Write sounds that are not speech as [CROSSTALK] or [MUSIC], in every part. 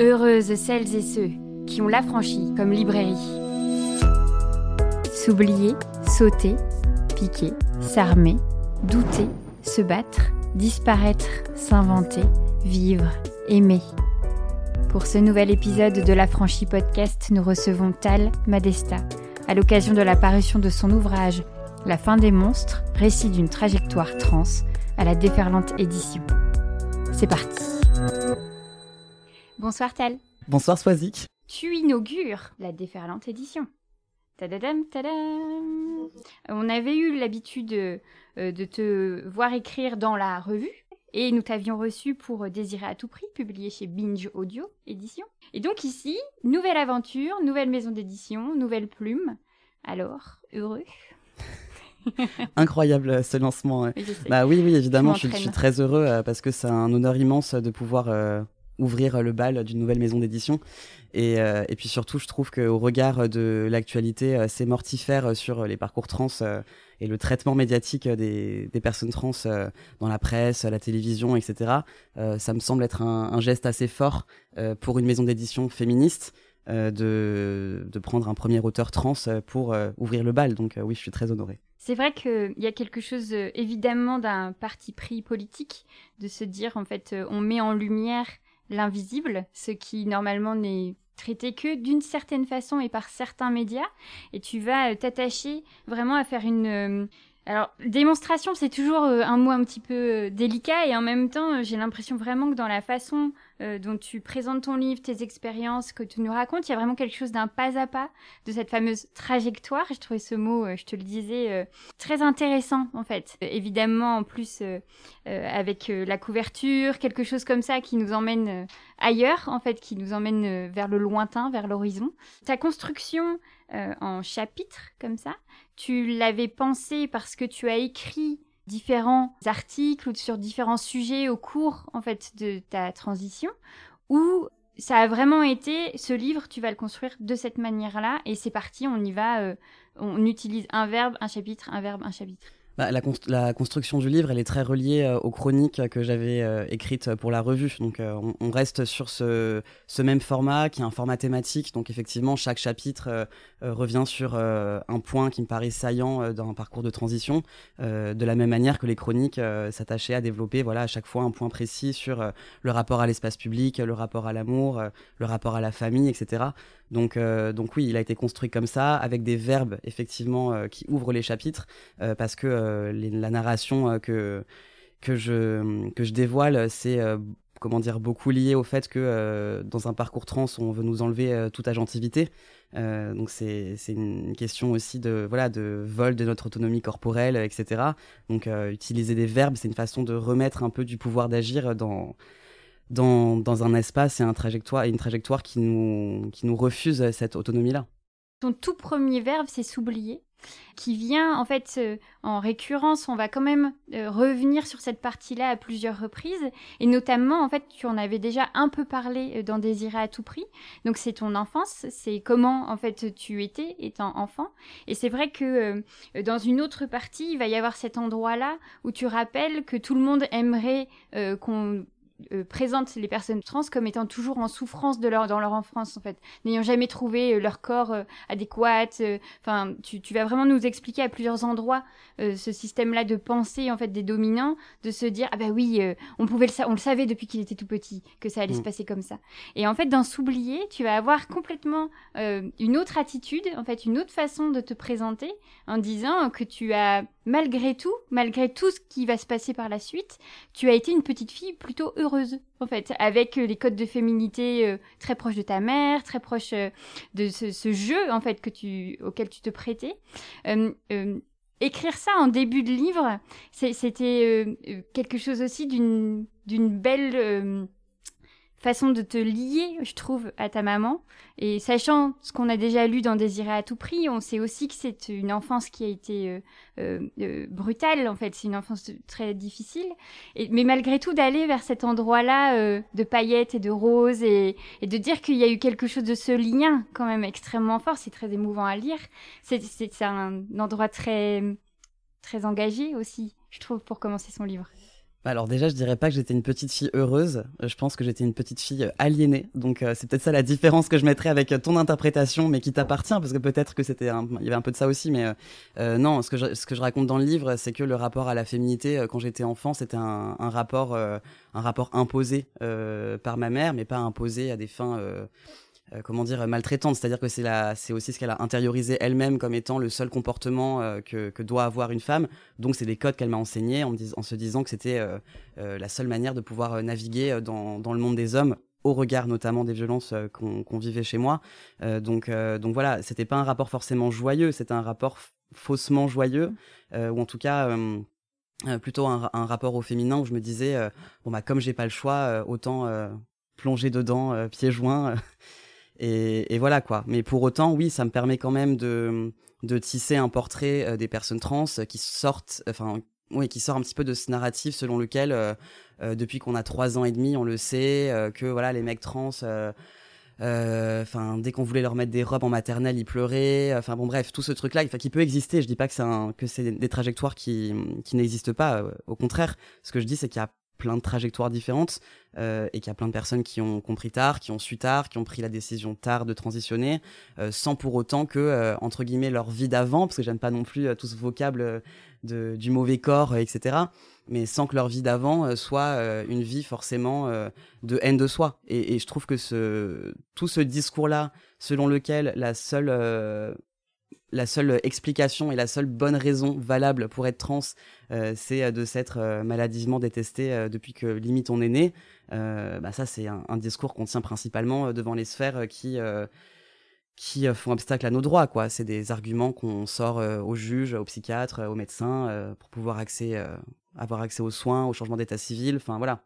Heureuses celles et ceux qui ont l'affranchi comme librairie. S'oublier, sauter, piquer, s'armer, douter, se battre, disparaître, s'inventer, vivre, aimer. Pour ce nouvel épisode de l'Affranchi Podcast, nous recevons Tal Madesta à l'occasion de la parution de son ouvrage La fin des monstres, récit d'une trajectoire trans à la déferlante édition. C'est parti. Bonsoir Tal. Bonsoir Swazik. Tu inaugures la déferlante édition. Tadadam, tadam. On avait eu l'habitude euh, de te voir écrire dans la revue. Et nous t'avions reçu pour Désirer à tout prix, publié chez Binge Audio Édition. Et donc ici, nouvelle aventure, nouvelle maison d'édition, nouvelle plume. Alors, heureux [LAUGHS] Incroyable ce lancement. Oui. Bah oui, oui, évidemment, je, suis- je suis m'entraînes. très heureux euh, parce que c'est un honneur immense de pouvoir euh, ouvrir le bal d'une nouvelle maison d'édition. Et, euh, et puis surtout, je trouve qu'au regard de l'actualité, euh, c'est mortifère sur les parcours trans euh, et le traitement médiatique des, des personnes trans euh, dans la presse, la télévision, etc. euh, ça me semble être un, geste assez fort euh, pour une maison d'édition féministe. euh, de, de prendre un premier auteur trans euh, pour euh, ouvrir le bal. Donc euh, oui, je suis très honoré. C'est vrai qu'il y a quelque chose euh, évidemment d'un parti pris politique, de se dire en fait euh, on met en lumière l'invisible, ce qui normalement n'est traité que d'une certaine façon et par certains médias, et tu vas euh, t'attacher vraiment à faire une... euh, alors, démonstration, c'est toujours euh, un mot un petit peu délicat et en même temps, j'ai l'impression vraiment que dans la façon euh, dont tu présentes ton livre, tes expériences, que tu nous racontes, il y a vraiment quelque chose d'un pas à pas de cette fameuse trajectoire. J'ai trouvé ce mot, euh, je te le disais, euh, très intéressant en fait. Euh, évidemment, en plus avec la couverture, quelque chose comme ça qui nous emmène ailleurs en fait, qui nous emmène vers le lointain, vers l'horizon. Ta construction en chapitres comme ça, tu l'avais pensé parce que tu as écrit différents articles ou sur différents sujets au cours en fait de ta transition ou ça a vraiment été ce livre tu vas le construire de cette manière-là et c'est parti on y va euh, on utilise un verbe un chapitre un verbe un chapitre Bah, la, const- la construction du livre, elle est très reliée euh, aux chroniques que j'avais euh, écrites pour la revue. Donc, euh, on, reste sur ce, même format, qui est un format thématique. Donc, effectivement, chaque chapitre revient sur un point qui me paraît saillant dans un parcours de transition, de la même manière que les chroniques s'attachaient à développer, voilà, à chaque fois un point précis sur le rapport à l'espace public, le rapport à l'amour, le rapport à la famille, etc. Donc, euh, donc oui, il a été construit comme ça, avec des verbes effectivement euh, qui ouvrent les chapitres euh, parce que euh, la narration euh, que que je que je dévoile, c'est euh, comment dire beaucoup lié au fait que euh, dans un parcours trans, on veut nous enlever toute agentivité. Euh, donc c'est une question aussi de voilà de vol de notre autonomie corporelle, etc. Donc utiliser des verbes, c'est une façon de remettre un peu du pouvoir d'agir dans dans, un espace et une trajectoire qui nous, qui nous refuse cette autonomie-là. ton tout premier verbe c'est s'oublier qui vient en fait euh, en récurrence on va quand même euh, revenir sur cette partie-là à plusieurs reprises. Et notamment en fait tu en avais déjà un peu parlé euh, dans Désirer à tout prix. Donc c'est ton enfance c'est comment en fait tu étais étant enfant. Et c'est vrai que dans une autre partie il va y avoir cet endroit-là où tu rappelles que tout le monde aimerait qu'on euh, présente les personnes trans comme étant toujours en souffrance de leur, dans leur enfance en fait, n'ayant jamais trouvé euh, leur corps euh, adéquat. euh, Enfin, tu, tu vas vraiment nous expliquer à plusieurs endroits euh, ce système-là de pensée en fait des dominants, de se dire ah bah oui, on pouvait le on le savait depuis qu'il était tout petit que ça allait Mm. se passer comme ça. Et en fait, dans s'oublier, tu vas avoir complètement une autre attitude, en fait, une autre façon de te présenter en disant que tu as malgré tout, malgré tout ce qui va se passer par la suite, tu as été une petite fille plutôt heureuse, en fait, avec euh, les codes de féminité euh, très proches de ta mère, très proches euh, de ce, jeu, en fait, que tu, auquel tu te prêtais. Écrire ça en début de livre, c'était quelque chose aussi d'une belle façon de te lier, je trouve, à ta maman. Et sachant ce qu'on a déjà lu dans Désirer à tout prix, on sait aussi que c'est une enfance qui a été euh, euh, euh, brutale, en fait. C'est une enfance très difficile. Mais malgré tout, d'aller vers cet endroit-là euh, de paillettes et de roses et, et de dire qu'il y a eu quelque chose de ce lien quand même extrêmement fort, c'est très émouvant à lire. C'est un endroit très, très engagé aussi, je trouve, pour commencer son livre. Bah alors déjà, je dirais pas que j'étais une petite fille heureuse. Euh, je pense que j'étais une petite fille euh, aliénée. Donc euh, c'est peut-être ça la différence que je mettrais avec ton interprétation, mais qui t'appartient, parce que peut-être que c'était, il y avait un peu de ça aussi. Mais non, ce que je, raconte dans le livre, c'est que le rapport à la féminité quand j'étais enfant, c'était un, un, rapport, un rapport imposé par ma mère, mais pas imposé à des fins euh, comment dire maltraitante. C'est-à-dire que c'est la c'est aussi ce qu'elle a intériorisé elle-même comme étant le seul comportement euh, que, que, doit avoir une femme. Donc c'est des codes qu'elle m'a enseignés en, en, se disant que c'était euh, la seule manière de pouvoir naviguer dans, dans le monde des hommes au regard notamment des violences qu'on vivait chez moi. Donc donc voilà c'était pas un rapport forcément joyeux c'était un rapport faussement joyeux. Ou en tout cas plutôt un, un, rapport au féminin où je me disais bon bah comme j'ai pas le choix autant plonger dedans pieds joints et, voilà quoi. Mais pour autant, oui, ça me permet quand même de, de tisser un portrait euh, des personnes trans qui sortent, enfin, oui, qui sort un petit peu de ce narratif selon lequel, euh, euh, depuis qu'on a trois ans et demi, on le sait, que voilà, les mecs trans. Enfin, dès qu'on voulait leur mettre des robes en maternelle, ils pleuraient. Enfin bon, bref, tout ce truc-là, qui peut exister. Je dis pas que c'est c'est des trajectoires qui qui n'existent pas. au contraire, ce que je dis, c'est qu'il y a plein de trajectoires différentes euh, et qu'il y a plein de personnes qui ont compris tard, qui ont su tard, qui ont pris la décision tard de transitionner, euh, sans pour autant que, euh, entre guillemets, leur vie d'avant, parce que j'aime pas non plus tout ce vocable de, du mauvais corps, etc., mais sans que leur vie d'avant soit une vie forcément de haine de soi. Et, et, je trouve que ce, tout ce discours-là, selon lequel la seule la seule explication et la seule bonne raison valable pour être trans, euh, c'est euh, de s'être euh, maladivement détesté depuis que limite on est né. bah ça, c'est un, discours qu'on tient principalement devant les sphères qui qui font obstacle à nos droits. quoi. C'est des arguments qu'on sort aux juges, aux psychiatres, aux médecins pour pouvoir accès, avoir accès aux soins, au changement d'état civil. Enfin voilà.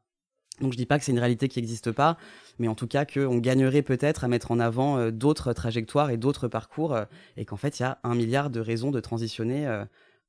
Donc je dis pas que c'est une réalité qui n'existe pas, mais en tout cas qu'on gagnerait peut-être à mettre en avant euh, d'autres trajectoires et d'autres parcours, euh, et qu'en fait il y a un milliard de raisons de transitionner, euh,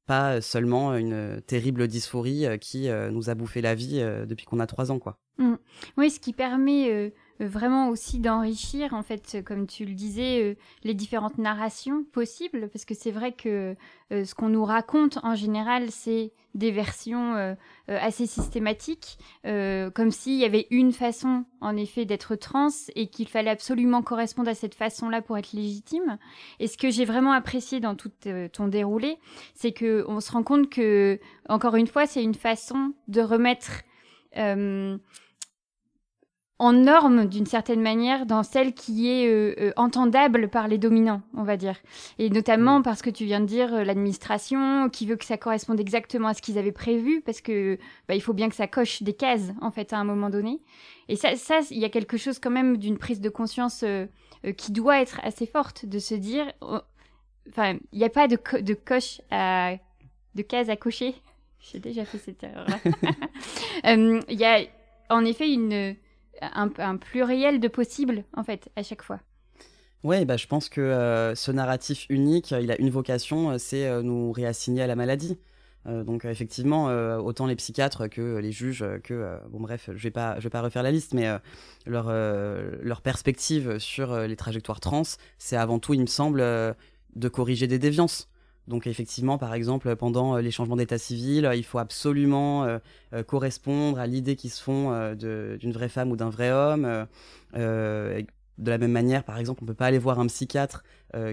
pas seulement une terrible dysphorie qui nous a bouffé la vie depuis qu'on a trois ans, quoi. Mmh. Oui, ce qui permet vraiment aussi d'enrichir, en fait, comme tu le disais, les différentes narrations possibles, parce que c'est vrai que ce qu'on nous raconte en général, c'est des versions euh, euh, assez systématiques, euh, comme s'il y avait une façon, en effet, d'être trans et qu'il fallait absolument correspondre à cette façon-là pour être légitime. Et ce que j'ai vraiment apprécié dans tout ton déroulé, c'est que on se rend compte que, encore une fois, c'est une façon de remettre en norme d'une certaine manière dans celle qui est euh, euh, entendable par les dominants, on va dire. Et notamment mm. parce que tu viens de dire euh, l'administration qui veut que ça corresponde exactement à ce qu'ils avaient prévu, parce que bah, il faut bien que ça coche des cases en fait à un moment donné. Et ça, ça, il y a quelque chose quand même d'une prise de conscience qui doit être assez forte de se dire, oh, enfin, il n'y a pas de, de coche à, de cases à cocher. [LAUGHS] J'ai déjà fait cette erreur-là. [LAUGHS] Il y a en effet une un, pluriel de possibles, en fait, à chaque fois. Oui, bah, je pense que euh, ce narratif unique, il a une vocation, euh, c'est euh, nous réassigner à la maladie. donc effectivement, autant les psychiatres que les juges, que bon bref, je vais vais pas refaire la liste, mais leur leur perspective sur les trajectoires trans, c'est avant tout, il me semble, de corriger des déviances. Donc effectivement, par exemple, pendant euh, les changements d'état civil, il faut absolument euh, euh, correspondre à l'idée qui se font d'une vraie femme ou d'un vrai homme. De la même manière, par exemple, on peut pas aller voir un psychiatre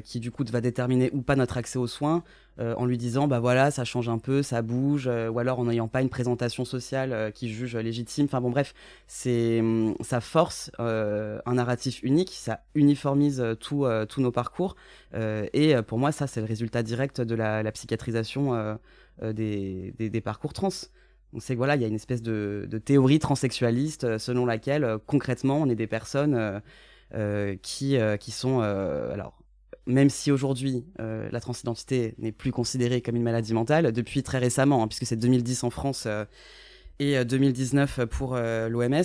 qui du coup va déterminer ou pas notre accès aux soins en lui disant bah voilà ça change un peu, ça bouge, ou alors en n'ayant pas une présentation sociale qui juge légitime. Enfin bon bref, c'est hum, ça force un narratif unique, ça uniformise tous nos parcours euh, et euh, pour moi, ça, c'est le résultat direct de la, psychiatrisation euh, des, des, parcours trans. On sait que voilà, il y a une espèce de, de théorie transsexualiste selon laquelle concrètement, on est des personnes qui, qui sont alors même si aujourd'hui la transidentité n'est plus considérée comme une maladie mentale, depuis très récemment, hein, puisque c'est 2010 en France et 2019 pour l'OMS,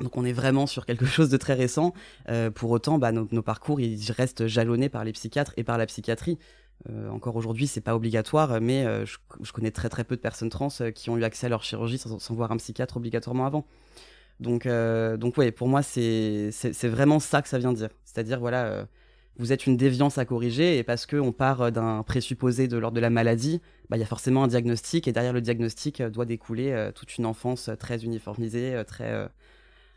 donc on est vraiment sur quelque chose de très récent. Euh, pour autant, bah, nos, parcours ils restent jalonnés par les psychiatres et par la psychiatrie. Euh, encore aujourd'hui, c'est pas obligatoire, mais euh, je, connais très très peu de personnes trans qui ont eu accès à leur chirurgie sans, voir un psychiatre obligatoirement avant. Donc, donc ouais, pour moi, c'est vraiment ça que ça vient dire. C'est-à-dire voilà, vous êtes une déviance à corriger et parce qu'on part d'un présupposé de l'ordre de la maladie, bah, il y a forcément un diagnostic et derrière le diagnostic doit découler toute une enfance très uniformisée, très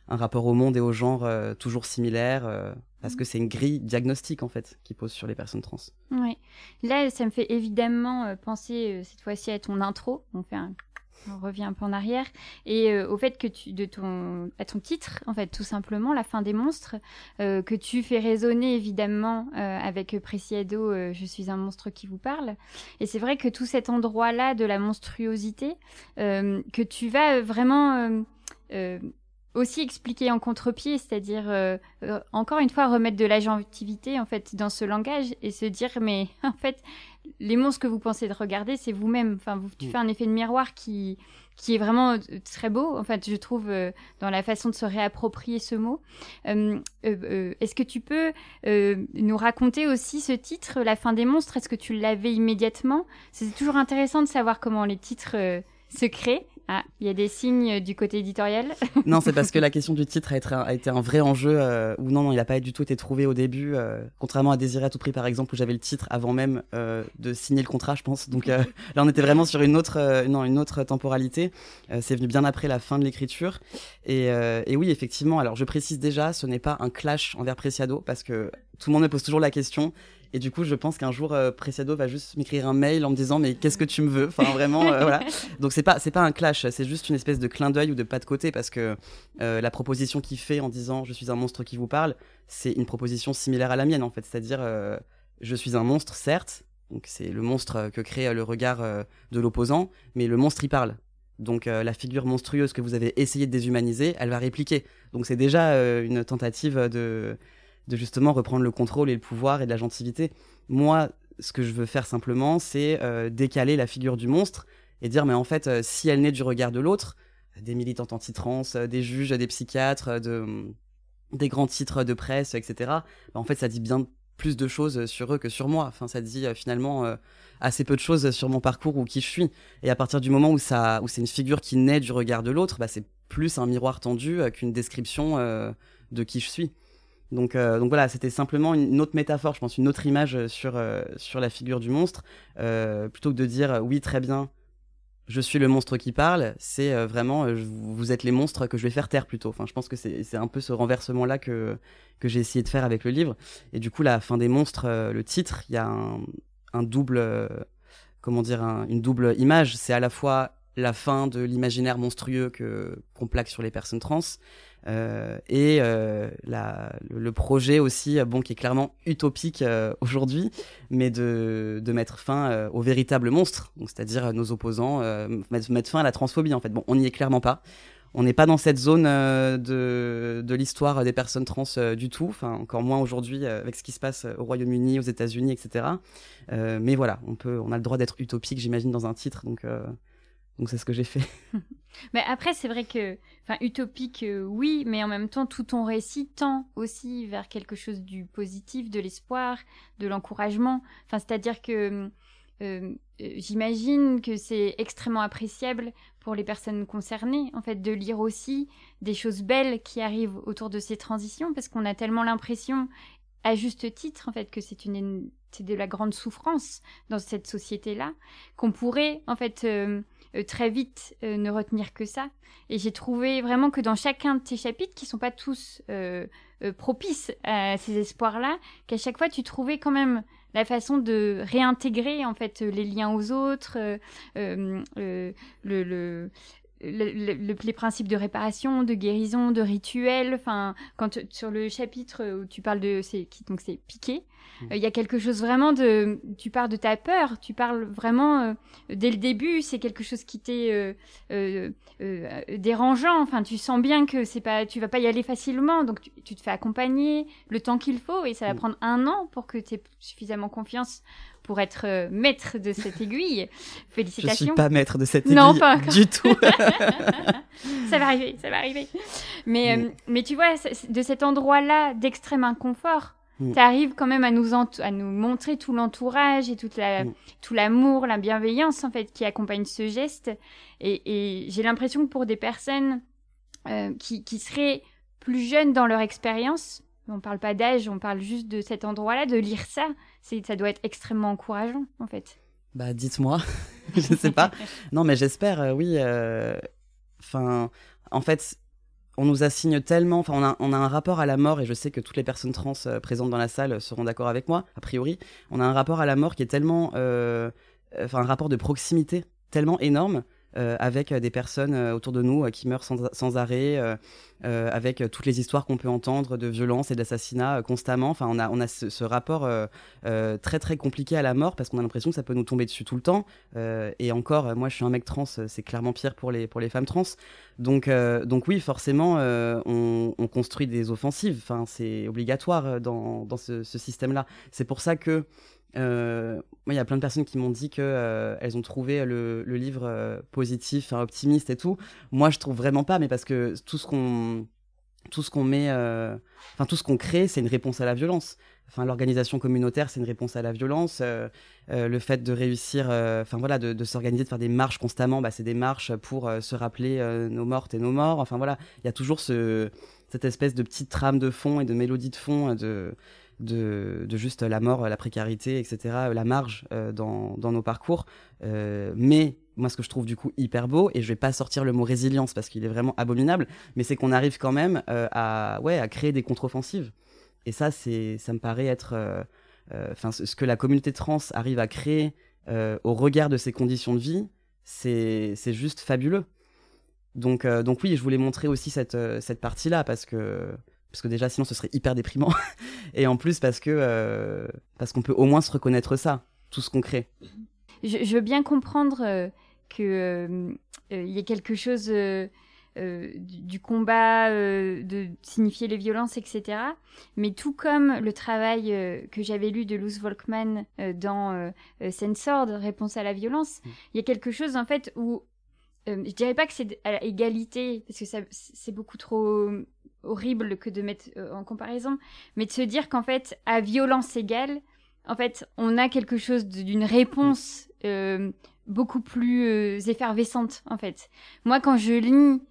un rapport au monde et au genre toujours similaire parce que c'est une grille diagnostique en fait qui pose sur les personnes trans. Oui. Là, ça me fait évidemment penser cette fois-ci à ton intro. On fait un on revient un peu en arrière. Et euh, au fait que tu de ton à ton titre en fait tout simplement la fin des monstres euh, que tu fais résonner évidemment euh, avec Preciado je suis un monstre qui vous parle. Et c'est vrai que tout cet endroit là de la monstruosité que tu vas vraiment aussi expliquer en contre-pied, c'est-à-dire encore une fois remettre de l'agentivité en fait dans ce langage et se dire mais [LAUGHS] en fait les monstres que vous pensez de regarder, c'est vous-même. Enfin, vous, tu mm. fais un effet de miroir qui, qui est vraiment euh, très beau, en fait, je trouve, euh, dans la façon de se réapproprier ce mot. Euh, est-ce que tu peux nous raconter aussi ce titre, La fin des monstres? Est-ce que tu l'avais immédiatement? C'est toujours intéressant de savoir comment les titres se créent. Ah, il y a des signes du côté éditorial [LAUGHS] Non, c'est parce que la [LAUGHS] question du titre a été un, vrai enjeu, euh, ou non, non, il n'a pas du tout été trouvé au début, euh, contrairement à Désirer à tout prix, par exemple, où j'avais le titre avant même euh, de signer le contrat, je pense. Donc [LAUGHS] là, on était vraiment sur une autre, non, une autre temporalité. c'est venu bien après la fin de l'écriture. Et, et, oui, effectivement, alors je précise déjà, ce n'est pas un clash envers Preciado, parce que tout le monde me pose toujours la question et du coup, je pense qu'un jour, euh, Preciado va juste m'écrire un mail en me disant mais qu'est-ce que tu me veux? Enfin vraiment, euh, voilà. [LAUGHS] Donc c'est pas c'est pas un clash, c'est juste une espèce de clin d'œil ou de pas de côté parce que euh, la proposition qu'il fait en disant je suis un monstre qui vous parle, c'est une proposition similaire à la mienne en fait, c'est-à-dire je suis un monstre certes, donc c'est le monstre que crée le regard de l'opposant, mais le monstre il parle. Donc la figure monstrueuse que vous avez essayé de déshumaniser, elle va répliquer. Donc c'est déjà une tentative de de justement reprendre le contrôle et le pouvoir et de la gentilité. Moi, ce que je veux faire simplement, c'est euh, décaler la figure du monstre et dire, mais en fait, euh, si elle naît du regard de l'autre, des militantes anti-trans, euh, des juges, des psychiatres, de, des grands titres de presse, etc., bah, en fait, ça dit bien plus de choses sur eux que sur moi. Enfin, ça dit finalement assez peu de choses sur mon parcours ou qui je suis. Et à partir du moment où, ça, où c'est une figure qui naît du regard de l'autre, bah, c'est plus un miroir tendu qu'une description de qui je suis. Donc, euh, donc voilà, c'était simplement une autre métaphore, je pense, une autre image sur, euh, sur la figure du monstre. Euh, plutôt que de dire oui, très bien, je suis le monstre qui parle, c'est vraiment vous êtes les monstres que je vais faire taire plutôt. Enfin, je pense que c'est un peu ce renversement-là que, que j'ai essayé de faire avec le livre. Et du coup, la fin des monstres, le titre, il y a un, double, comment dire, une double image. C'est à la fois la fin de l'imaginaire monstrueux qu'on plaque sur les personnes trans euh, et euh, la, le, projet aussi, euh, bon, qui est clairement utopique aujourd'hui, mais de, de, mettre fin aux véritables monstres, c'est-à-dire nos opposants, mettre fin à la transphobie en fait. Bon, on n'y est clairement pas. On n'est pas dans cette zone de, de l'histoire des personnes trans du tout, enfin encore moins aujourd'hui avec ce qui se passe au Royaume-Uni, aux États-Unis, etc. mais voilà, on peut, on a le droit d'être utopique, j'imagine, dans un titre, donc donc c'est ce que j'ai fait. [LAUGHS] mais après, c'est vrai que, enfin, utopique, euh, oui, mais en même temps, tout ton récit tend aussi vers quelque chose du positif, de l'espoir, de l'encouragement. Enfin, c'est-à-dire que euh, euh, j'imagine que c'est extrêmement appréciable pour les personnes concernées, en fait, de lire aussi des choses belles qui arrivent autour de ces transitions, parce qu'on a tellement l'impression, à juste titre, en fait, que c'est une, c'est de la grande souffrance dans cette société-là, qu'on pourrait, en fait, très vite euh, ne retenir que ça. Et j'ai trouvé vraiment que dans chacun de tes chapitres, qui sont pas tous euh, propices à ces espoirs-là, qu'à chaque fois tu trouvais quand même la façon de réintégrer en fait les liens aux autres, le, les principes de réparation, de guérison, de rituel. Enfin, quand sur le chapitre où tu parles de c'est donc c'est piqué, mmh. euh, il y a quelque chose vraiment de. Tu parles de ta peur, tu parles vraiment euh, dès le début, c'est quelque chose qui t'est euh, dérangeant. Enfin, tu sens bien que c'est pas, tu vas pas y aller facilement, donc tu, te fais accompagner le temps qu'il faut et ça va mmh. prendre un an pour que tu aies suffisamment confiance pour être euh, maître de cette aiguille. [LAUGHS] Félicitations. Je suis pas maître de cette aiguille non, pas du tout. [LAUGHS] [LAUGHS] ça va arriver, ça va arriver. Mais, euh, mais tu vois, de cet endroit-là d'extrême inconfort, mm. tu arrives quand même à nous, à nous montrer tout l'entourage et toute la, mm. tout l'amour, la bienveillance en fait qui accompagne ce geste. Et, j'ai l'impression que pour des personnes euh, qui, qui seraient plus jeunes dans leur expérience, on parle pas d'âge, on parle juste de cet endroit-là, de lire ça, ça doit être extrêmement encourageant en fait. Bah dites-moi, [LAUGHS] je sais pas. non mais j'espère, euh, oui. Enfin, en fait, on nous assigne tellement, enfin on a, un rapport à la mort, et je sais que toutes les personnes trans présentes dans la salle seront d'accord avec moi, a priori, on a un rapport à la mort qui est tellement, enfin un rapport de proximité tellement énorme euh, avec euh, des personnes euh, autour de nous qui meurent sans, arrêt, avec toutes les histoires qu'on peut entendre de violence et d'assassinats constamment. Enfin, on a, ce, rapport très très compliqué à la mort parce qu'on a l'impression que ça peut nous tomber dessus tout le temps. et encore, moi je suis un mec trans, c'est clairement pire pour les, femmes trans. Donc, oui, forcément, on, construit des offensives. Enfin, c'est obligatoire dans, ce système-là. C'est pour ça que euh, il y a plein de personnes qui m'ont dit que euh, elles ont trouvé le, livre euh, positif, optimiste et tout. Moi, je trouve vraiment pas, mais parce que tout ce qu'on tout ce qu'on met, enfin tout ce qu'on crée, c'est une réponse à la violence. Enfin, l'organisation communautaire, c'est une réponse à la violence. le fait de réussir, enfin voilà, de, s'organiser, de faire des marches constamment, bah, c'est des marches pour se rappeler nos mortes et nos morts. Enfin voilà, il y a toujours ce, cette espèce de petite trame de fond et de mélodie de fond de de, juste la mort, la précarité, etc., la marge euh, dans, nos parcours. Euh, mais moi, ce que je trouve du coup hyper beau, et je vais pas sortir le mot résilience parce qu'il est vraiment abominable, mais c'est qu'on arrive quand même euh, à, ouais, à créer des contre-offensives. Et ça, c'est, ça me paraît être, enfin, ce que la communauté trans arrive à créer au regard de ses conditions de vie, c'est, c'est juste fabuleux. Donc, donc oui, je voulais montrer aussi cette, cette partie-là parce que parce que déjà sinon ce serait hyper déprimant. [LAUGHS] Et en plus parce que euh, parce qu'on peut au moins se reconnaître ça tout ce qu'on crée. Je, veux bien comprendre euh, que euh, il y ait quelque chose du, combat de signifier les violences etc mais tout comme le travail que j'avais lu de Luz Volkmann dans Censored réponse à la violence mm. il y a quelque chose en fait où je dirais pas que c'est à égalité parce que c'est beaucoup trop horrible que de mettre euh, en comparaison, mais de se dire qu'en fait, à violence égale, en fait, on a quelque chose d'une réponse euh, beaucoup plus euh, effervescente, en fait. Moi, quand je lis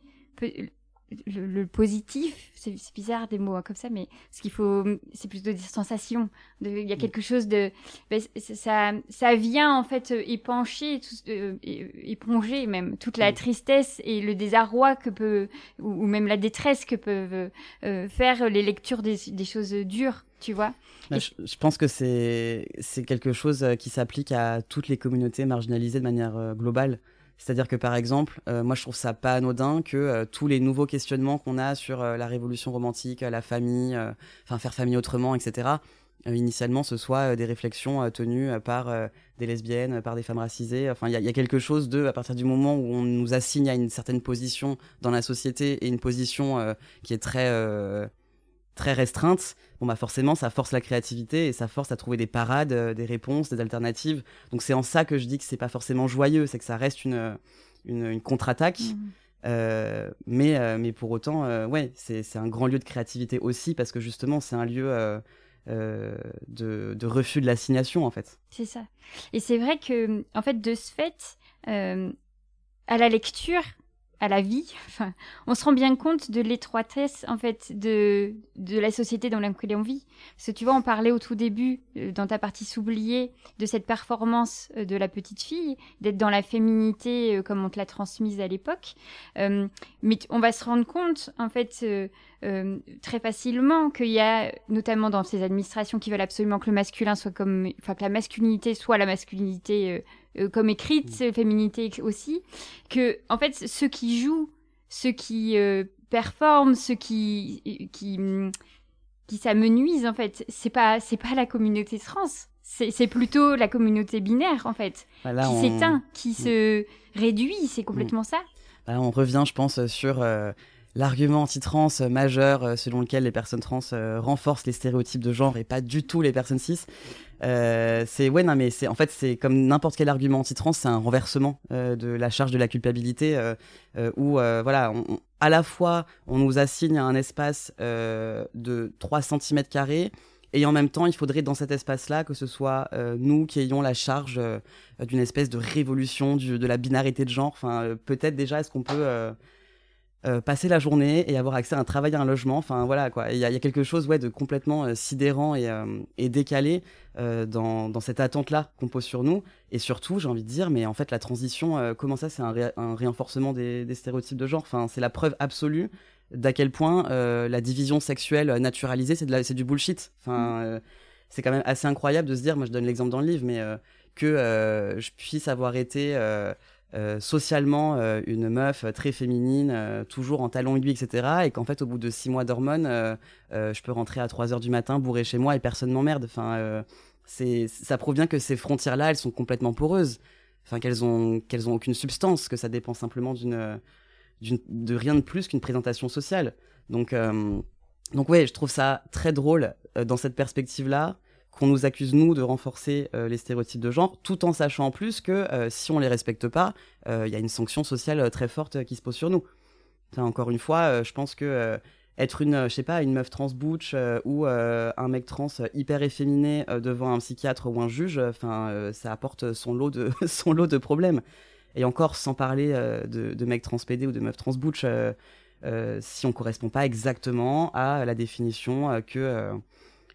le, positif, c'est bizarre des mots hein, comme ça, mais ce qu'il faut, c'est plutôt des sensations. Il y a mm. quelque chose de, ben, ça, ça vient en fait euh, épancher, euh, éponger même toute la mm. tristesse et le désarroi que peut, ou, même la détresse que peuvent euh, faire les lectures des, choses dures, tu vois. Bah, je, je, pense que c'est c'est quelque chose qui s'applique à toutes les communautés marginalisées de manière globale. C'est-à-dire que par exemple, euh, moi je trouve ça pas anodin que euh, tous les nouveaux questionnements qu'on a sur euh, la révolution romantique, la famille, faire famille autrement, etc. initialement, ce soit des réflexions tenues par des lesbiennes, par des femmes racisées. Enfin, il y, y, a quelque chose de, à partir du moment où on nous assigne à une certaine position dans la société et une position qui est très très restreinte, bon bah forcément ça force la créativité et ça force à trouver des parades, euh, des réponses, des alternatives. Donc c'est en ça que je dis que c'est pas forcément joyeux, c'est que ça reste une, une, contre-attaque. Mmh. Euh, mais, euh, mais pour autant, ouais, c'est un grand lieu de créativité aussi parce que justement c'est un lieu de, de, refus de l'assignation en fait. C'est ça. Et c'est vrai que en fait de ce fait, à la lecture, à la vie, [LAUGHS] enfin, on se rend bien compte de l'étroitesse en fait de, de la société dans laquelle on vit. Parce que tu vois, on parlait au tout début, euh, dans ta partie s'oublier, de cette performance euh, de la petite fille, d'être dans la féminité euh, comme on te l'a transmise à l'époque. mais on va se rendre compte en fait très facilement qu'il y a, notamment dans ces administrations qui veulent absolument que le masculin soit comme, enfin que la masculinité soit la masculinité euh, comme écrite, mm. féminité aussi, que en fait ceux qui jouent, ceux qui euh, performent, ceux qui qui qui s'amenuisent en fait, c'est pas c'est pas la communauté trans, c'est plutôt la communauté binaire en fait, bah qui s'éteint, qui mm. se réduit, c'est complètement mm. ça. Bah on revient, je pense, sur euh, l'argument anti-trans majeur selon lequel les personnes trans renforcent les stéréotypes de genre et pas du tout les personnes cis. Euh, c'est ouais non mais c'est en fait c'est comme n'importe quel argument anti-trans, c'est un renversement euh, de la charge de la culpabilité euh, où voilà, à la fois on nous assigne un espace de 3 cm carrés et en même temps, il faudrait dans cet espace-là que ce soit nous qui ayons la charge d'une espèce de révolution de la binarité de genre. Enfin, peut-être déjà, est-ce qu'on peut euh, passer la journée et avoir accès à un travail et un logement. Enfin voilà quoi. Il y, a quelque chose ouais, de complètement euh, sidérant et, euh, et décalé dans, dans, cette attente-là qu'on pose sur nous. Et surtout, j'ai envie de dire, mais en fait, la transition, comment ça, c'est un, un, renforcement des, des, stéréotypes de genre? Enfin, c'est la preuve absolue d'à quel point la division sexuelle naturalisée, c'est du bullshit. Enfin, c'est quand même assez incroyable de se dire, moi je donne l'exemple dans le livre, mais que je puisse avoir été euh, socialement euh, une meuf très féminine, euh, toujours en talons aiguilles, etc. Et qu'en fait, au bout de six mois d'hormones, je peux rentrer à 3 heures du matin bourré chez moi et personne m'emmerde. Enfin, c'est, ça prouve bien que ces frontières-là, elles sont complètement poreuses. Enfin, qu'elles ont, qu'elles ont aucune substance, que ça dépend simplement d'une de rien de plus qu'une présentation sociale. Donc, donc ouais, je trouve ça très drôle dans cette perspective-là qu'on nous accuse, nous, de renforcer euh, les stéréotypes de genre, tout en sachant en plus que euh, si on les respecte pas, euh, il y a une sanction sociale très forte qui se pose sur nous. encore une fois, je pense que être une, je sais pas, une meuf trans butch ou un mec trans hyper efféminé devant un psychiatre ou un juge, enfin, ça apporte son lot de [LAUGHS] son lot de problèmes. Et encore, sans parler de, de mecs trans PD ou de meufs trans butch, si on correspond pas exactement à la définition que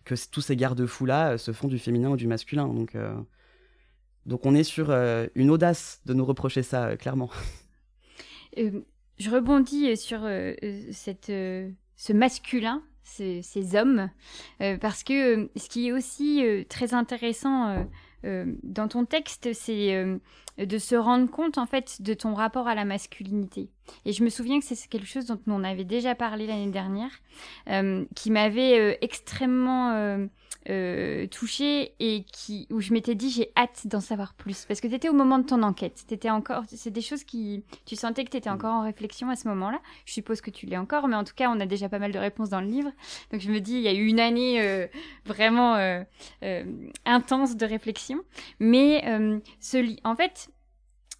que tous ces garde-fous-là euh, se font du féminin ou du masculin. Donc, euh, donc on est sur euh, une audace de nous reprocher ça, clairement. [LAUGHS] je rebondis sur cette, ce masculin, ces hommes, parce que ce qui est aussi très intéressant dans ton texte, c'est de se rendre compte en fait de ton rapport à la masculinité. Et je me souviens que c'est quelque chose dont on avait déjà parlé l'année dernière, euh, qui m'avait euh, extrêmement euh, touchée et qui, où je m'étais dit j'ai hâte d'en savoir plus. Parce que tu étais au moment de ton enquête, étais encore, c'est des choses qui, tu sentais que tu étais encore en réflexion à ce moment-là. Je suppose que tu l'es encore, mais en tout cas on a déjà pas mal de réponses dans le livre. Donc je me dis il y a eu une année vraiment intense de réflexion. Mais ce, en fait,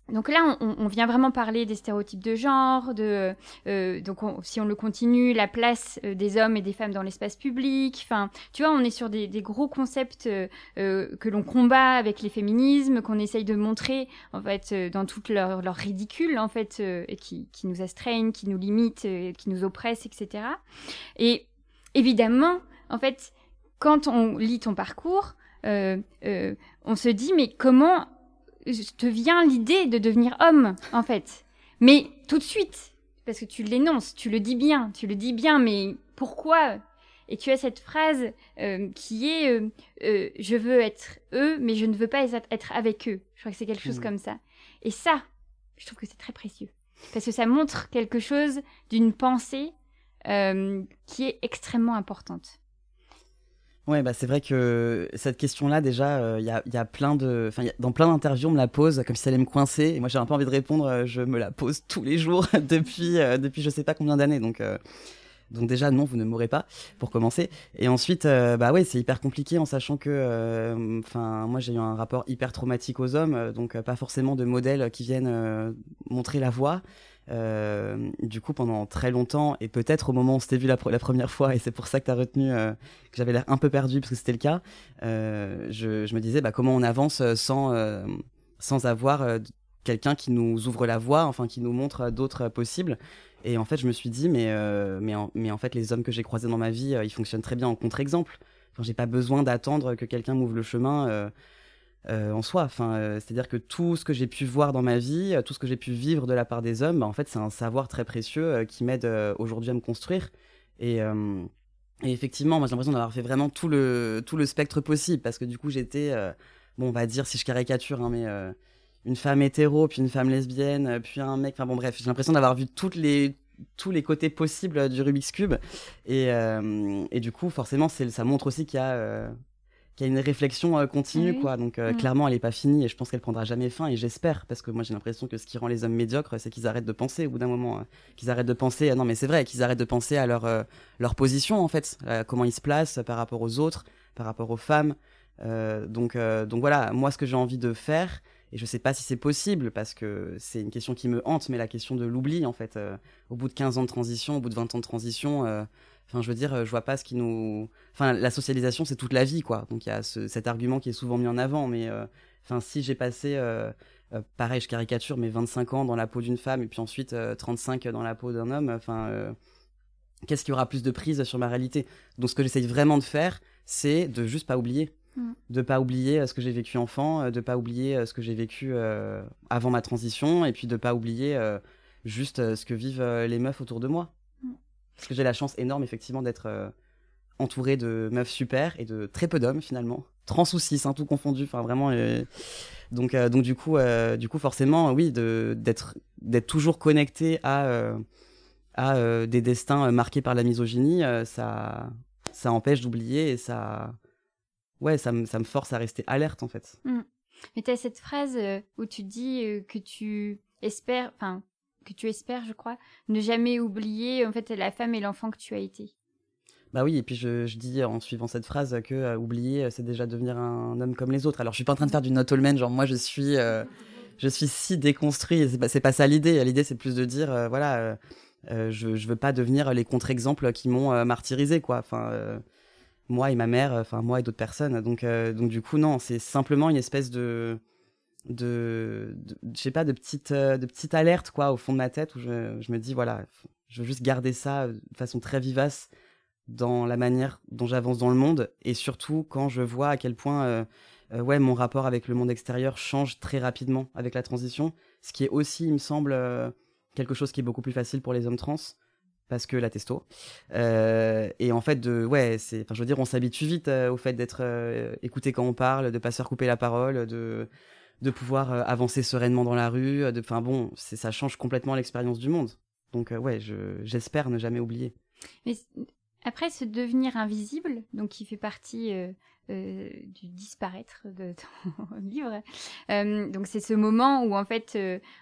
donc là, on, vient vraiment parler des stéréotypes de genre, de euh, donc si on le continue, la place euh, des hommes et des femmes dans l'espace public. Enfin, tu vois, on est sur des, gros concepts euh, que l'on combat avec les féminismes, qu'on essaye de montrer en fait dans toute leur, leur ridicule en fait, et qui, qui, nous astreignent, qui nous limitent, qui nous oppressent, etc. Et évidemment, en fait, quand on lit ton parcours, on se dit mais comment te vient l'idée de devenir homme, en fait. Mais tout de suite, parce que tu l'énonces, tu le dis bien, tu le dis bien, mais pourquoi? Et tu as cette phrase euh, qui est euh, euh, Je veux être eux, mais je ne veux pas être avec eux. Je crois que c'est quelque chose mmh. comme ça. Et ça, je trouve que c'est très précieux. Parce que ça montre quelque chose d'une pensée qui est extrêmement importante. Ouais, bah c'est vrai que cette question-là, déjà, il euh, y, a, y, a, plein de. Enfin, dans plein d'interviews, on me la pose comme si ça allait me coincer. Et moi, j'ai un peu envie de répondre, euh, je me la pose [LAUGHS] tous les jours [LAUGHS] depuis, euh, depuis je sais pas combien d'années. Donc, donc, déjà, non, vous ne mourrez pas, pour commencer. Et ensuite, bah ouais, c'est hyper compliqué en sachant que. Enfin, moi, j'ai eu un rapport hyper traumatique aux hommes, donc pas forcément de modèles qui viennent montrer la voie. Euh, du coup, pendant très longtemps, et peut-être au moment où on s'était vu la, première fois, et c'est pour ça que tu as retenu euh, que j'avais l'air un peu perdu, parce que c'était le cas, euh, je, me disais bah, comment on avance sans, sans avoir quelqu'un qui nous ouvre la voie, enfin qui nous montre d'autres possibles. Et en fait, je me suis dit, mais, mais, en, fait, les hommes que j'ai croisés dans ma vie, ils fonctionnent très bien en contre-exemple. Enfin, j'ai pas besoin d'attendre que quelqu'un m'ouvre le chemin. En soi. Enfin, euh, c'est-à-dire que tout ce que j'ai pu voir dans ma vie, euh, tout ce que j'ai pu vivre de la part des hommes, bah, en fait, c'est un savoir très précieux qui m'aide aujourd'hui à me construire. Et, effectivement, moi, j'ai l'impression d'avoir fait vraiment tout le, tout le spectre possible, parce que du coup, j'étais, bon, on va dire, si je caricature, hein, mais une femme hétéro, puis une femme lesbienne, puis un mec, enfin bon, bref, j'ai l'impression d'avoir vu les, tous les côtés possibles du Rubik's Cube. Et du coup, forcément, ça montre aussi qu'il y a qu'il y a une réflexion euh, continue, quoi. Donc, euh, mm. clairement, elle n'est pas finie et je pense qu'elle prendra jamais fin. Et j'espère, parce que moi, j'ai l'impression que ce qui rend les hommes médiocres, c'est qu'ils arrêtent de penser au bout d'un moment. Hein. qu'ils arrêtent de penser, non, mais c'est vrai, qu'ils arrêtent de penser à leur, euh, leur position, en fait, comment ils se placent par rapport aux autres, par rapport aux femmes. donc, donc voilà, moi, ce que j'ai envie de faire, et je sais pas si c'est possible parce que c'est une question qui me hante, mais la question de l'oubli, en fait, au bout de 15 ans de transition, au bout de 20 ans de transition, Enfin, je veux dire, je vois pas ce qui nous. Enfin, la socialisation, c'est toute la vie, quoi. Donc il y a cet argument qui est souvent mis en avant, mais euh, enfin, si j'ai passé pareil, je caricature, mais 25 ans dans la peau d'une femme et puis ensuite 35 dans la peau d'un homme. Enfin, qu'est-ce qui aura plus de prise sur ma réalité? Donc, ce que j'essaye vraiment de faire, c'est de juste pas oublier. Mm. De pas oublier ce que j'ai vécu enfant, de pas oublier ce que j'ai vécu avant ma transition, et puis de pas oublier juste ce que vivent les meufs autour de moi. Mm. Parce que j'ai la chance énorme, effectivement, d'être entouré de meufs super et de très peu d'hommes, finalement. Trans ou cis, hein, tout confondu, enfin vraiment. Donc, donc du coup, du coup, forcément, oui, d'être toujours connecté à à des destins marqués par la misogynie, ça ça empêche d'oublier et ça ouais, ça ça me force à rester alerte en fait. Mmh. Mais tu as cette phrase où tu dis que tu espères, enfin que tu espères, je crois, ne jamais oublier en fait la femme et l'enfant que tu as été. Bah oui, et puis je, dis en suivant cette phrase que euh, oublier, c'est déjà devenir un homme comme les autres. Alors je suis pas en train de faire du not all men, genre moi je suis, euh, je suis si déconstruit. C'est pas, pas ça l'idée. L'idée c'est plus de dire, euh, voilà, je, je veux pas devenir les contre-exemples qui m'ont martyrisé, quoi. Enfin, moi et ma mère, enfin moi et d'autres personnes. Donc, donc du coup non, c'est simplement une espèce de de, sais pas de petite de petite alerte quoi au fond de ma tête où je, je me dis voilà je veux juste garder ça de façon très vivace dans la manière dont j'avance dans le monde. Et surtout quand je vois à quel point euh, euh, ouais mon rapport avec le monde extérieur change très rapidement avec la transition ce qui est aussi il me semble euh, quelque chose qui est beaucoup plus facile pour les hommes trans parce que la testo. Et en fait de ouais c'est je veux dire on s'habitue vite au fait d'être écouté quand on parle de pas se faire couper la parole de de pouvoir avancer sereinement dans la rue de enfin bon ça change complètement l'expérience du monde donc ouais je j'espère ne jamais oublier mais après, ce devenir invisible, donc qui fait partie euh, euh, du disparaître de ton [LAUGHS] livre, euh, donc c'est ce moment où en fait,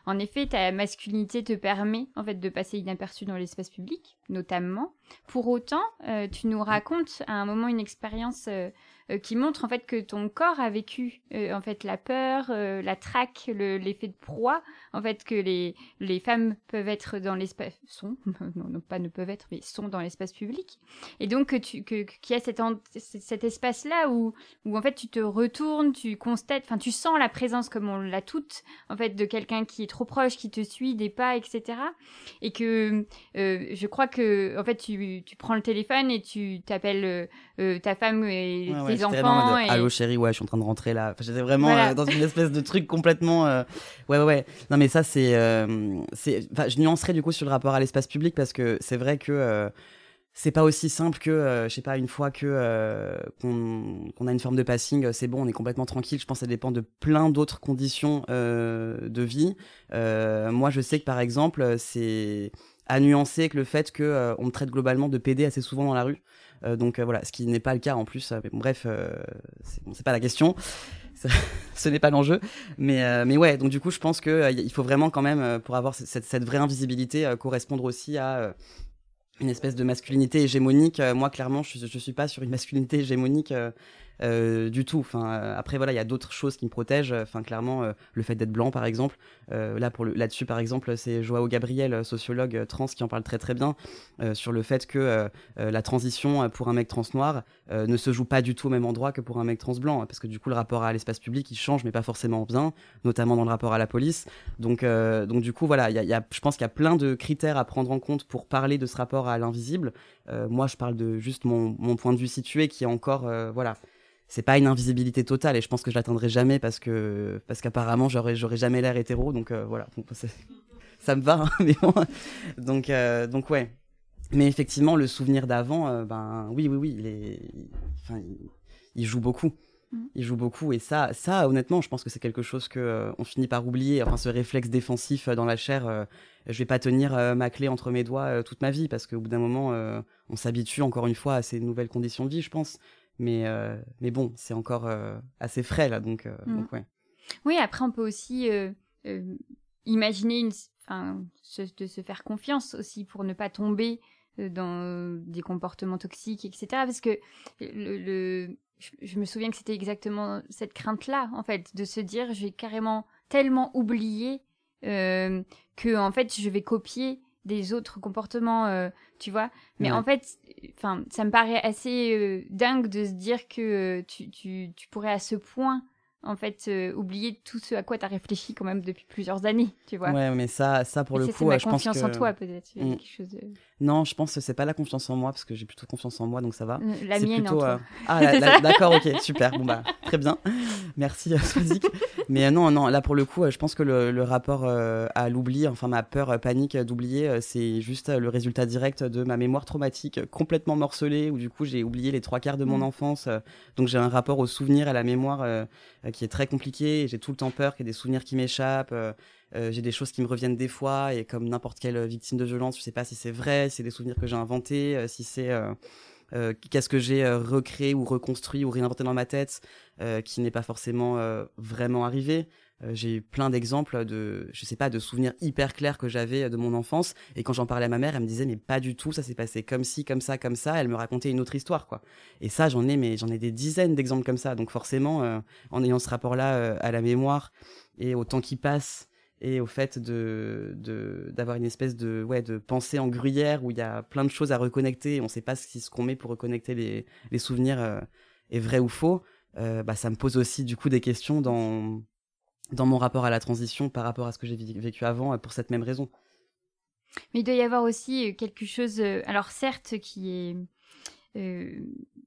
en effet, ta masculinité te permet en fait de passer inaperçu dans l'espace public, notamment. Pour autant, tu nous racontes à un moment une expérience euh, qui montre en fait que ton corps a vécu euh, en fait la peur, euh, la traque, l'effet de proie, en fait que les, les femmes peuvent être dans l'espace sont [LAUGHS] non, non, pas ne peuvent être mais sont dans l'espace public et donc que tu que qu'il y a cet, cet espace là où où en fait tu te retournes, tu constates, enfin tu sens la présence comme on l'a toute en fait de quelqu'un qui est trop proche, qui te suit des pas, etc. Et que je crois que en fait tu, tu prends le téléphone et tu t'appelles ta femme et enfants. Allô chérie, ouais, je suis en train de rentrer là. J'étais vraiment euh, dans une espèce de truc complètement. Euh, ouais, ouais, ouais. Non, mais ça, c'est. Euh, c'est... je nuancerai du coup sur le rapport à l'espace public parce que c'est vrai que. c'est pas aussi simple que, je sais pas, une fois que qu'on, a une forme de passing, c'est bon, on est complètement tranquille. Je pense que ça dépend de plein d'autres conditions de vie. moi, je sais que par exemple, c'est à nuancer avec le fait que on me traite globalement de PD assez souvent dans la rue. Euh, donc euh, voilà, ce qui n'est pas le cas en plus. Euh, mais bref, c'est pas la question. [LAUGHS] ce n'est pas l'enjeu. Mais, mais ouais, donc du coup, je pense qu'il faut vraiment quand même, pour avoir cette, cette vraie invisibilité, correspondre aussi à une espèce de masculinité hégémonique. moi, clairement, je, je suis pas sur une masculinité hégémonique euh, du tout. Euh, après voilà, il y a d'autres choses qui me protègent. Enfin, clairement, euh, le fait d'être blanc, par exemple. là, pour le, là-dessus, par exemple, c'est Joao Gabriel, sociologue trans, qui en parle très très bien sur le fait que la transition pour un mec trans noir ne se joue pas du tout au même endroit que pour un mec trans blanc, parce que du coup, le rapport à l'espace public il change, mais pas forcément bien, notamment dans le rapport à la police. Donc, donc du coup, voilà, y a, je pense qu'il y a plein de critères à prendre en compte pour parler de ce rapport à l'invisible. moi, je parle de juste mon, mon point de vue situé, qui est encore, voilà c'est pas une invisibilité totale et je pense que je l'atteindrai jamais parce que parce qu'apparemment j'aurais j'aurais jamais l'air hétéro. Donc euh, voilà. [LAUGHS] Ça me va hein, mais bon. Donc euh, donc ouais. Mais effectivement le souvenir d'avant euh, ben oui oui oui il est enfin il, joue beaucoup. Mm. il joue beaucoup et ça ça honnêtement je pense que c'est quelque chose que on finit par oublier. Enfin ce réflexe défensif dans la chair je vais pas tenir ma clé entre mes doigts toute ma vie parce qu'au bout d'un moment on s'habitue encore une fois à ces nouvelles conditions de vie je pense mais, euh, mais bon, c'est encore euh, assez frais là, donc, euh, mm. donc, ouais. Oui, après, on peut aussi imaginer une, de se faire confiance aussi pour ne pas tomber dans des comportements toxiques, etc. Parce que le, je, me souviens que c'était exactement cette crainte-là, en fait, de se dire, j'ai carrément tellement oublié que, en fait, je vais copier des autres comportements, euh, tu vois. Mais en fait, enfin, ça me paraît assez euh, dingue de se dire que euh, tu, tu, tu, pourrais à ce point en fait, euh, oublier tout ce à quoi tu as réfléchi quand même depuis plusieurs années, tu vois. Ouais, mais ça, ça pour le coup, ma je pense confiance en toi, peut-être. Mm. Non, je pense que c'est pas la confiance en moi, parce que j'ai plutôt confiance en moi, donc ça va. Euh, la mienne plutôt, en toi. Ah, [LAUGHS] d'accord, ok, super. Bon, bah, très bien. Merci, Swazik. mais non, non, là, pour le coup, je pense que le, rapport à l'oubli, enfin, ma peur, panique d'oublier, c'est juste le résultat direct de ma mémoire traumatique complètement morcelée, où du coup, j'ai oublié les trois quarts de mon mm. enfance. donc, j'ai un rapport au souvenir, à la mémoire euh, qui est très compliqué. J'ai tout le temps peur qu'il y ait des souvenirs qui m'échappent. Euh, euh, j'ai des choses qui me reviennent des fois et comme n'importe quelle victime de violence, je sais pas si c'est vrai, si c'est des souvenirs que j'ai inventés, si c'est qu'est-ce que j'ai recréé ou reconstruit ou réinventé dans ma tête qui n'est pas forcément vraiment arrivé. Euh, j'ai plein d'exemples de, je sais pas, de souvenirs hyper clairs que j'avais de mon enfance. Et quand j'en parlais à ma mère, elle me disait, mais pas du tout, ça s'est passé comme ci, comme ça, comme ça. Elle me racontait une autre histoire, quoi. Et ça, j'en ai, mais j'en ai des dizaines d'exemples comme ça. Donc forcément, euh, en ayant ce rapport-là euh, à la mémoire et au temps qui passe et au fait de d'avoir une espèce de ouais de pensée en gruyère où il y a plein de choses à reconnecter et on sait pas si ce qu'on met pour reconnecter les, les souvenirs est vrai ou faux bah ça me pose aussi du coup des questions dans dans mon rapport à la transition par rapport à ce que j'ai vécu avant euh, pour cette même raison. Mais il doit y avoir aussi euh, quelque chose, euh, alors certes, qui est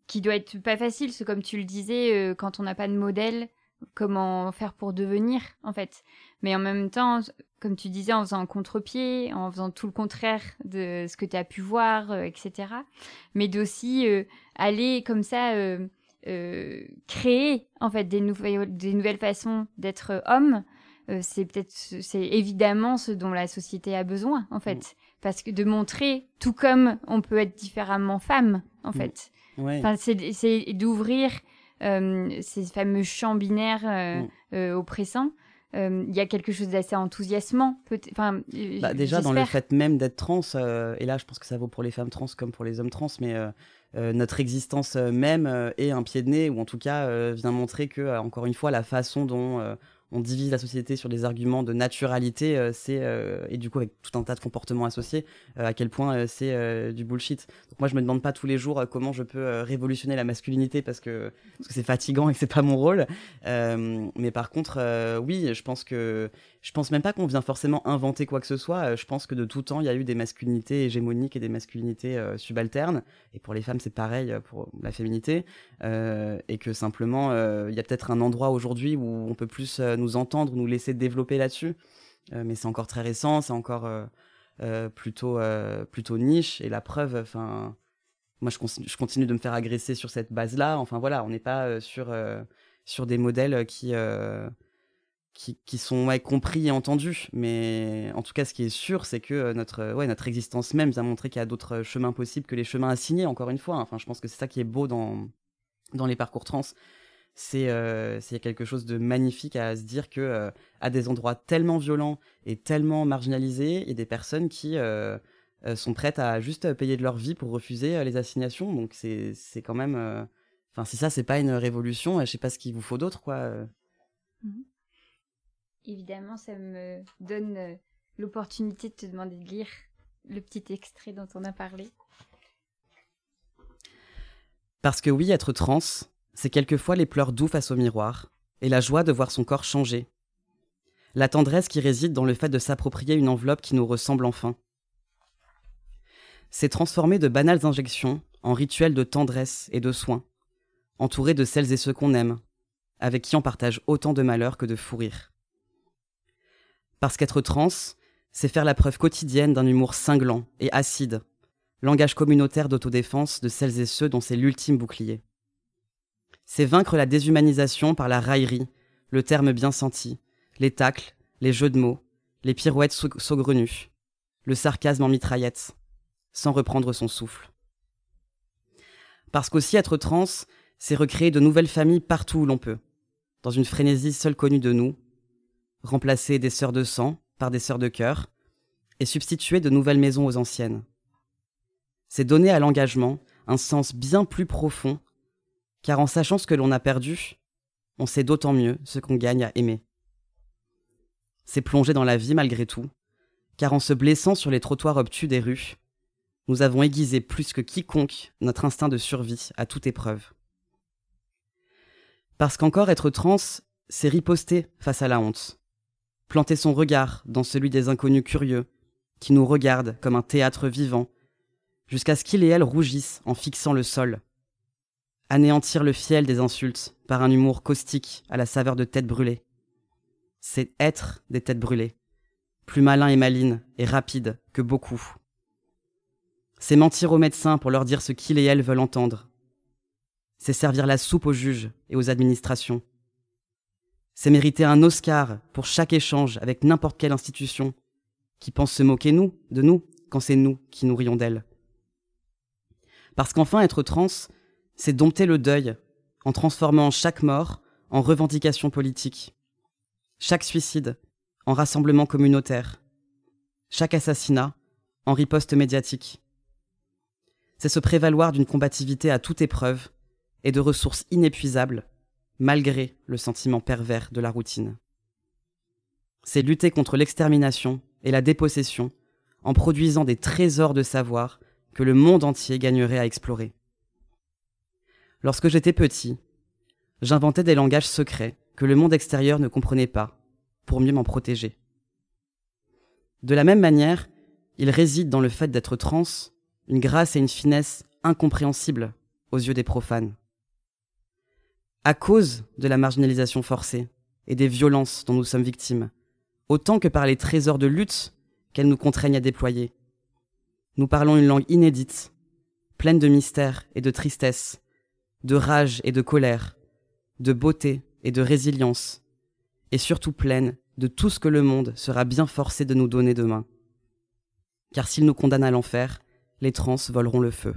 qui doit être pas facile, c'est comme tu le disais, quand on n'a pas de modèle, comment faire pour devenir, en fait. Mais en même temps, comme tu disais, en faisant contre-pied, en faisant tout le contraire de ce que tu as pu voir, etc. Mais d'aussi aller comme ça créer en fait des nouvelles, des nouvelles façons d'être homme, euh, c'est peut-être, c'est évidemment ce dont la société a besoin en fait, mm. parce que de montrer tout comme on peut être différemment femme en mm. fait. Enfin, c'est d'ouvrir euh, ces fameux champs binaires mm. oppressants. Il y a quelque chose d'assez enthousiasmant. Enfin, bah, déjà dans le fait même d'être trans, et là je pense que ça vaut pour les femmes trans comme pour les hommes trans, mais euh, notre existence euh, même euh, est un pied de nez, ou en tout cas vient montrer que, encore une fois, la façon dont on divise la société sur des arguments de naturalité, euh, c'est euh, et du coup avec tout un tas de comportements associés, euh, à quel point c'est du bullshit. Donc moi je me demande pas tous les jours comment je peux révolutionner la masculinité parce que parce que c'est fatigant et que c'est pas mon rôle. mais par contre, oui, je pense que je pense même pas qu'on vient forcément inventer quoi que ce soit. je pense que de tout temps il y a eu des masculinités hégémoniques et des masculinités subalternes. Et pour les femmes c'est pareil pour la féminité et que simplement il y a peut-être un endroit aujourd'hui où on peut plus nous entendre, nous laisser développer là-dessus. Euh, mais c'est encore très récent, c'est encore euh, euh, plutôt, plutôt niche. Et la preuve, enfin, moi je, je, continue de me faire agresser sur cette base-là. Enfin voilà, on n'est pas sur, sur des modèles qui, qui, sont compris et entendus. Mais en tout cas, ce qui est sûr, c'est que notre, ouais, notre existence même vient montrer qu'il y a d'autres chemins possibles que les chemins assignés, encore une fois. Enfin, je pense que c'est ça qui est beau dans, dans les parcours trans c'est euh, quelque chose de magnifique à se dire que euh, à des endroits tellement violents et tellement marginalisés, il y a des personnes qui euh, euh, sont prêtes à juste payer de leur vie pour refuser les assignations. Donc c'est quand même, enfin si ça c'est pas une révolution, je sais pas ce qu'il vous faut d'autre quoi. Mhm. Évidemment, ça me donne l'opportunité de te demander de lire le petit extrait dont on a parlé. Parce que oui, être trans, c'est quelquefois les pleurs doux face au miroir, et la joie de voir son corps changer. La tendresse qui réside dans le fait de s'approprier une enveloppe qui nous ressemble enfin. C'est transformer de banales injections en rituels de tendresse et de soins, entouré de celles et ceux qu'on aime, avec qui on partage autant de malheurs que de fou rire. Parce qu'être trans, c'est faire la preuve quotidienne d'un humour cinglant et acide, langage communautaire d'autodéfense de celles et ceux dont c'est l'ultime bouclier. C'est vaincre la déshumanisation par la raillerie, le terme bien senti, les tacles, les jeux de mots, les pirouettes saugrenues, le sarcasme en mitraillette, sans reprendre son souffle. Parce qu'aussi être trans, c'est recréer de nouvelles familles partout où l'on peut, dans une frénésie seule connue de nous, remplacer des sœurs de sang par des sœurs de cœur, et substituer de nouvelles maisons aux anciennes. C'est donner à l'engagement un sens bien plus profond car en sachant ce que l'on a perdu, on sait d'autant mieux ce qu'on gagne à aimer. C'est plonger dans la vie malgré tout, car en se blessant sur les trottoirs obtus des rues, nous avons aiguisé plus que quiconque notre instinct de survie à toute épreuve. Parce qu'encore être trans, c'est riposter face à la honte, planter son regard dans celui des inconnus curieux, qui nous regardent comme un théâtre vivant, jusqu'à ce qu'il et elle rougissent en fixant le sol, anéantir le fiel des insultes par un humour caustique à la saveur de têtes brûlées. C'est être des têtes brûlées, plus malin et maline et rapide que beaucoup. C'est mentir aux médecins pour leur dire ce qu'ils et elles veulent entendre. C'est servir la soupe aux juges et aux administrations. C'est mériter un Oscar pour chaque échange avec n'importe quelle institution qui pense se moquer nous, de nous, quand c'est nous qui nous rions d'elle. Parce qu'enfin, être trans, c'est dompter le deuil en transformant chaque mort en revendication politique, chaque suicide en rassemblement communautaire, chaque assassinat en riposte médiatique. C'est se prévaloir d'une combativité à toute épreuve et de ressources inépuisables, malgré le sentiment pervers de la routine. C'est lutter contre l'extermination et la dépossession en produisant des trésors de savoir que le monde entier gagnerait à explorer. Lorsque j'étais petit, j'inventais des langages secrets que le monde extérieur ne comprenait pas, pour mieux m'en protéger. De la même manière, il réside dans le fait d'être trans une grâce et une finesse incompréhensibles aux yeux des profanes. À cause de la marginalisation forcée et des violences dont nous sommes victimes, autant que par les trésors de lutte qu'elles nous contraignent à déployer, nous parlons une langue inédite, pleine de mystère et de tristesse, de rage et de colère, de beauté et de résilience, et surtout pleine de tout ce que le monde sera bien forcé de nous donner demain. Car s'il nous condamne à l'enfer, les trans voleront le feu.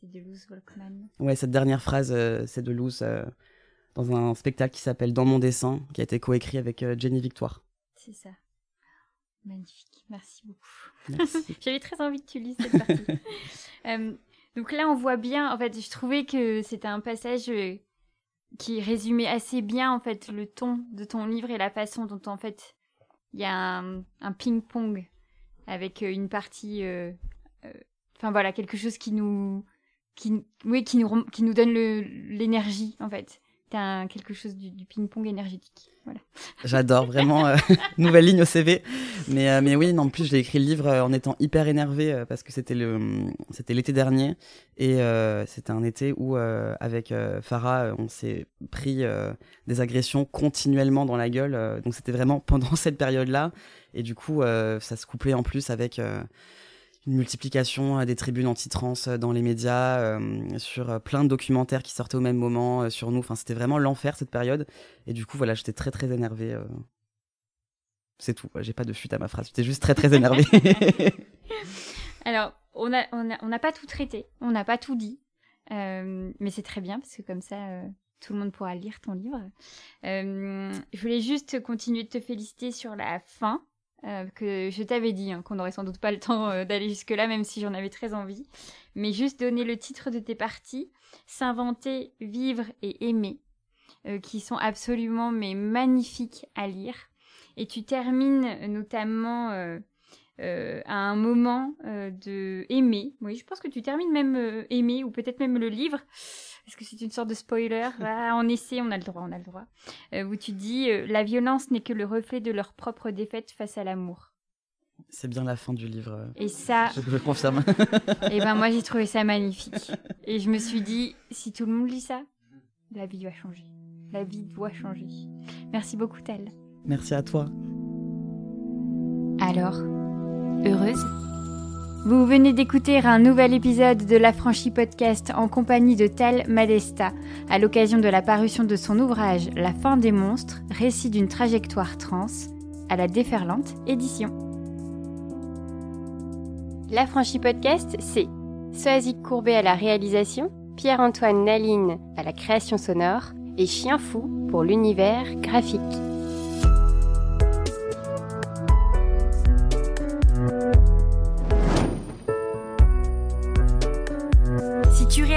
C'est de Luz Volkmann. Ouais, cette dernière phrase, euh, c'est de Luz euh, dans un spectacle qui s'appelle Dans mon dessin, qui a été coécrit avec Jenny Victoire. C'est ça. Magnifique, merci beaucoup. [LAUGHS] J'avais très envie que tu lises cette partie. [LAUGHS] Euh, donc là, on voit bien, en fait, je trouvais que c'était un passage euh, qui résumait assez bien, en fait, le ton de ton livre et la façon dont, en fait, il y a un, un ping-pong avec euh, une partie... euh, euh, Enfin voilà, quelque chose qui nous... Qui, oui, qui nous, qui nous donne l'énergie, en fait. T'as quelque chose du, ping-pong énergétique. Voilà. [LAUGHS] J'adore vraiment euh, [LAUGHS] nouvelle ligne au CV. Mais euh, mais oui, non, en plus j'ai écrit le livre euh, en étant hyper énervé euh, parce que c'était le c'était l'été dernier et c'était un été où avec Farah on s'est pris des agressions continuellement dans la gueule. donc c'était vraiment pendant [LAUGHS] cette période-là et du coup ça se couplait en plus avec une multiplication euh, des tribunes anti-trans euh, dans les médias, euh, sur plein de documentaires qui sortaient au même moment sur nous. Enfin, c'était vraiment l'enfer cette période. Et du coup, voilà, j'étais très très énervé. euh. C'est tout. J'ai pas de fuite à ma phrase. J'étais juste très très énervé. [LAUGHS] Alors, on n'a on a, on a pas tout traité, on n'a pas tout dit, mais c'est très bien parce que comme ça, tout le monde pourra lire ton livre. Je voulais juste continuer de te féliciter sur la fin, euh, que je t'avais dit hein, qu'on n'aurait sans doute pas le temps euh, d'aller jusque-là, même si j'en avais très envie. Mais juste donner le titre de tes parties, S'inventer, vivre et aimer, euh, qui sont absolument mais magnifiques à lire. Et tu termines notamment... à un moment de aimer. Oui, je pense que tu termines même aimer ou peut-être même le livre. Est-ce que c'est une sorte de spoiler? [LAUGHS] Ah, En essai, on a le droit, on a le droit. Euh, où tu dis euh, la violence n'est que le reflet de leur propre défaite face à l'amour. C'est bien la fin du livre. Et ça, Je, je confirme. [LAUGHS] et ben moi j'ai trouvé ça magnifique. [LAUGHS] Et je me suis dit si tout le monde lit ça, la vie doit changer. La vie doit changer. Merci beaucoup Tal. Merci à toi. Alors, heureuse? Vous venez d'écouter un nouvel épisode de l'Affranchi Podcast en compagnie de Tal Madesta, à l'occasion de la parution de son ouvrage La fin des monstres, récit d'une trajectoire trans, à la déferlante édition. L'Affranchi Podcast, c'est Soazic Courbet à la réalisation, Pierre-Antoine Naline à la création sonore et Chien Fou pour l'univers graphique.